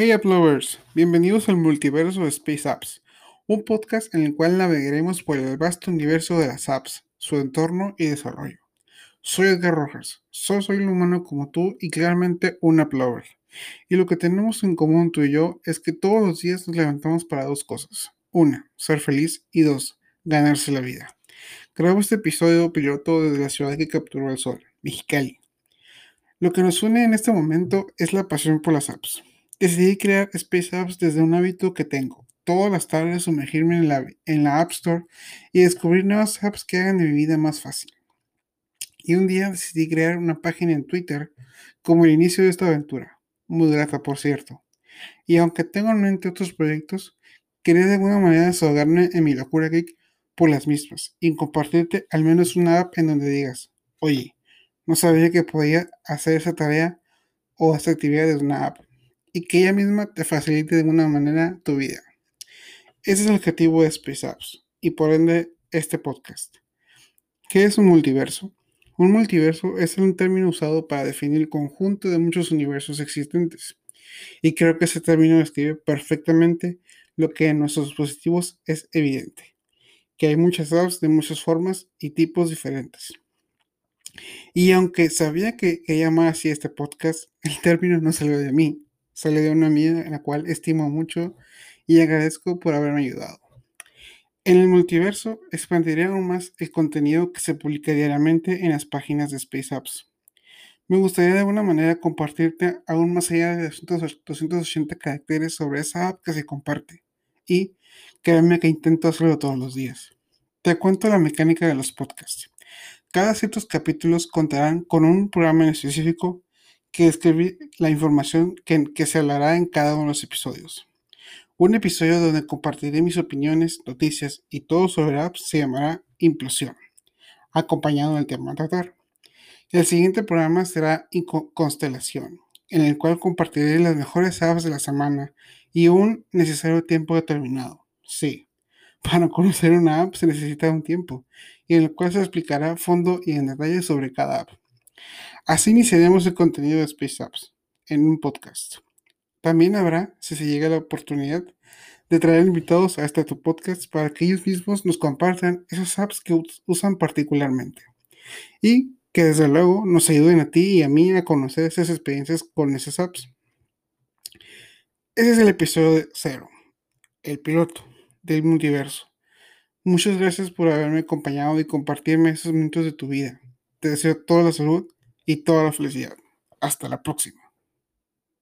Hey App Lovers, bienvenidos al multiverso de Space Apps, un podcast en el cual navegaremos por el vasto universo de las apps, su entorno y desarrollo. Soy Edgar Rojas, solo soy un humano como tú y claramente un App Lover. Y lo que tenemos en común tú y yo es que todos los días nos levantamos para dos cosas. Una, ser feliz y dos, ganarse la vida. Grabo este episodio piloto desde la ciudad que capturó el sol, Mexicali. Lo que nos une en este momento es la pasión por las apps. Decidí crear Space Apps desde un hábito que tengo. Todas las tardes sumergirme en la, App Store y descubrir nuevas apps que hagan de mi vida más fácil. Y un día decidí crear una página en Twitter como el inicio de esta aventura. Muy grata, por cierto. Y aunque tengo en mente otros proyectos, quería de alguna manera desahogarme en mi locura geek por las mismas y compartirte al menos una app en donde digas, oye, no sabía que podía hacer esa tarea o esa actividad desde una app y que ella misma te facilite de alguna manera tu vida. Ese es el objetivo de Space Apps y por ende este podcast. ¿Qué es un multiverso? Un multiverso es un término usado para definir el conjunto de muchos universos existentes. Y creo que ese término describe perfectamente lo que en nuestros dispositivos es evidente, que hay muchas apps de muchas formas y tipos diferentes. Y aunque sabía que, que así este podcast, el término no salió de mí, sale de una amiga en la cual estimo mucho y agradezco por haberme ayudado. En el multiverso expandiré aún más el contenido que se publica diariamente en las páginas de Space Apps. Me gustaría de alguna manera compartirte aún más allá de 280 caracteres sobre esa app que se comparte. Y créanme que intento hacerlo todos los días. Te cuento la mecánica de los podcasts. Cada ciertos capítulos contarán con un programa en específico que escribí la información que, que se hablará en cada uno de los episodios. Un episodio donde compartiré mis opiniones, noticias y todo sobre apps se llamará Implosión, acompañado del tema a tratar. El siguiente programa será Constelación, en el cual compartiré las mejores apps de la semana y un necesario tiempo determinado. Sí, para conocer una app se necesita un tiempo, y en el cual se explicará a fondo y en detalle sobre cada app. Así iniciaremos el contenido de Space Apps en un podcast. También habrá, si se llega la oportunidad, de traer invitados a este tu podcast para que ellos mismos nos compartan esas apps que usan particularmente. Y que desde luego nos ayuden a ti y a mí a conocer esas experiencias con esas apps. Ese es el episodio cero, el piloto del multiverso. Muchas gracias por haberme acompañado y compartirme esos minutos de tu vida. Te deseo toda la salud y toda la felicidad. Hasta la próxima.